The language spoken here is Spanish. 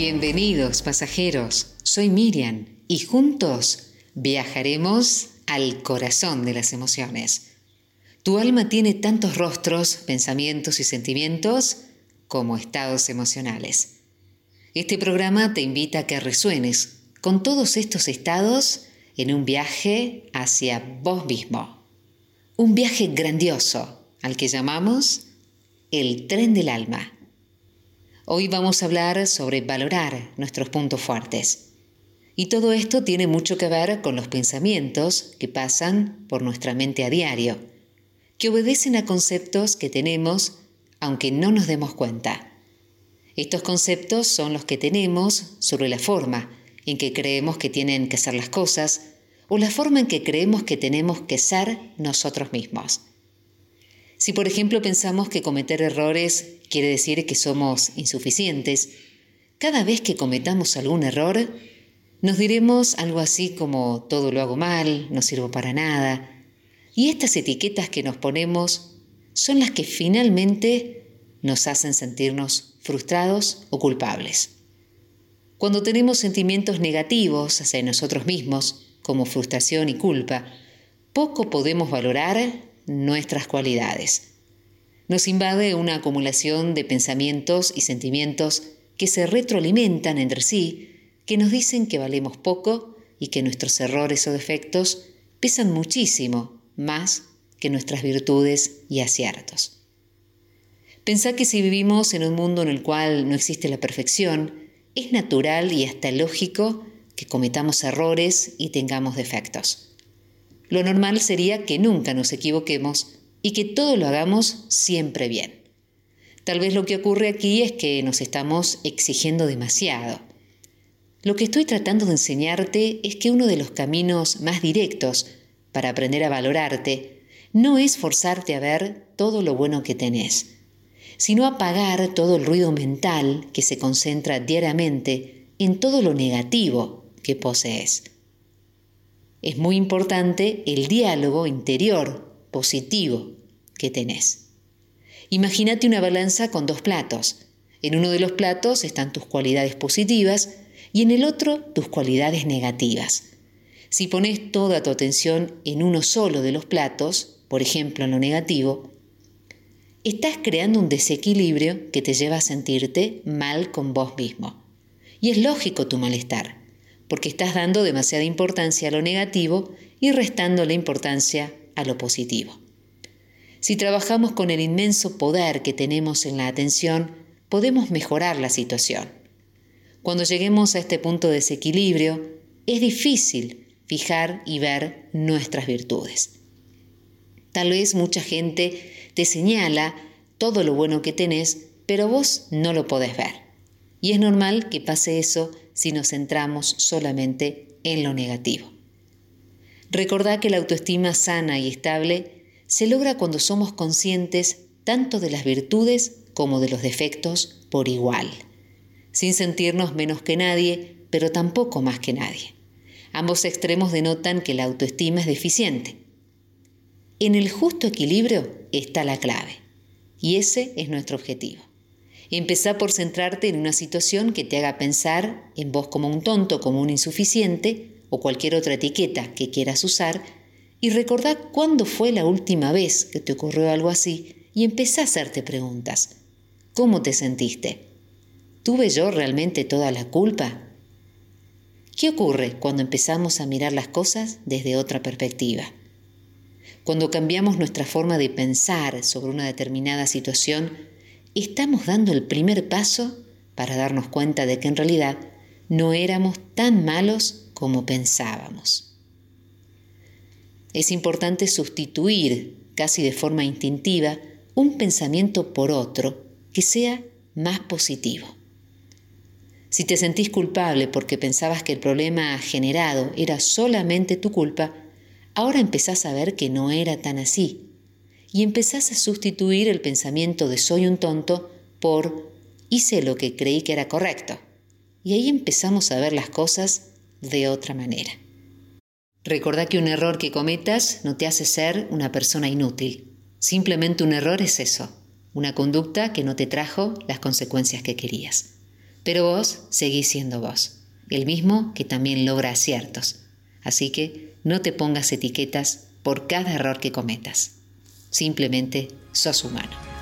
Bienvenidos pasajeros, soy Miriam y juntos viajaremos al corazón de las emociones. Tu alma tiene tantos rostros, pensamientos y sentimientos como estados emocionales. Este programa te invita a que resuenes con todos estos estados en un viaje hacia vos mismo. Un viaje grandioso al que llamamos el tren del alma. Hoy vamos a hablar sobre valorar nuestros puntos fuertes. Y todo esto tiene mucho que ver con los pensamientos que pasan por nuestra mente a diario, que obedecen a conceptos que tenemos aunque no nos demos cuenta. Estos conceptos son los que tenemos sobre la forma en que creemos que tienen que ser las cosas o la forma en que creemos que tenemos que ser nosotros mismos. Si por ejemplo pensamos que cometer errores quiere decir que somos insuficientes, cada vez que cometamos algún error, nos diremos algo así como todo lo hago mal, no sirvo para nada. Y estas etiquetas que nos ponemos son las que finalmente nos hacen sentirnos frustrados o culpables. Cuando tenemos sentimientos negativos hacia nosotros mismos, como frustración y culpa, poco podemos valorar nuestras cualidades. Nos invade una acumulación de pensamientos y sentimientos que se retroalimentan entre sí, que nos dicen que valemos poco y que nuestros errores o defectos pesan muchísimo más que nuestras virtudes y aciertos. Pensá que si vivimos en un mundo en el cual no existe la perfección, es natural y hasta lógico que cometamos errores y tengamos defectos. Lo normal sería que nunca nos equivoquemos y que todo lo hagamos siempre bien. Tal vez lo que ocurre aquí es que nos estamos exigiendo demasiado. Lo que estoy tratando de enseñarte es que uno de los caminos más directos para aprender a valorarte no es forzarte a ver todo lo bueno que tenés, sino apagar todo el ruido mental que se concentra diariamente en todo lo negativo que posees. Es muy importante el diálogo interior positivo que tenés. Imagínate una balanza con dos platos. En uno de los platos están tus cualidades positivas y en el otro tus cualidades negativas. Si pones toda tu atención en uno solo de los platos, por ejemplo en lo negativo, estás creando un desequilibrio que te lleva a sentirte mal con vos mismo. Y es lógico tu malestar porque estás dando demasiada importancia a lo negativo y restando la importancia a lo positivo. Si trabajamos con el inmenso poder que tenemos en la atención, podemos mejorar la situación. Cuando lleguemos a este punto de desequilibrio, es difícil fijar y ver nuestras virtudes. Tal vez mucha gente te señala todo lo bueno que tenés, pero vos no lo podés ver. Y es normal que pase eso si nos centramos solamente en lo negativo. Recordá que la autoestima sana y estable se logra cuando somos conscientes tanto de las virtudes como de los defectos por igual, sin sentirnos menos que nadie, pero tampoco más que nadie. Ambos extremos denotan que la autoestima es deficiente. En el justo equilibrio está la clave, y ese es nuestro objetivo. Empezá por centrarte en una situación que te haga pensar en vos como un tonto, como un insuficiente o cualquier otra etiqueta que quieras usar y recordá cuándo fue la última vez que te ocurrió algo así y empezá a hacerte preguntas. ¿Cómo te sentiste? ¿Tuve yo realmente toda la culpa? ¿Qué ocurre cuando empezamos a mirar las cosas desde otra perspectiva? Cuando cambiamos nuestra forma de pensar sobre una determinada situación, estamos dando el primer paso para darnos cuenta de que en realidad no éramos tan malos como pensábamos. Es importante sustituir, casi de forma instintiva, un pensamiento por otro que sea más positivo. Si te sentís culpable porque pensabas que el problema generado era solamente tu culpa, ahora empezás a ver que no era tan así y empezás a sustituir el pensamiento de soy un tonto por hice lo que creí que era correcto. Y ahí empezamos a ver las cosas de otra manera. Recordá que un error que cometas no te hace ser una persona inútil. Simplemente un error es eso, una conducta que no te trajo las consecuencias que querías. pero vos seguís siendo vos, el mismo que también logra aciertos. Así que no te pongas etiquetas por cada error que cometas. Simplemente sos humano.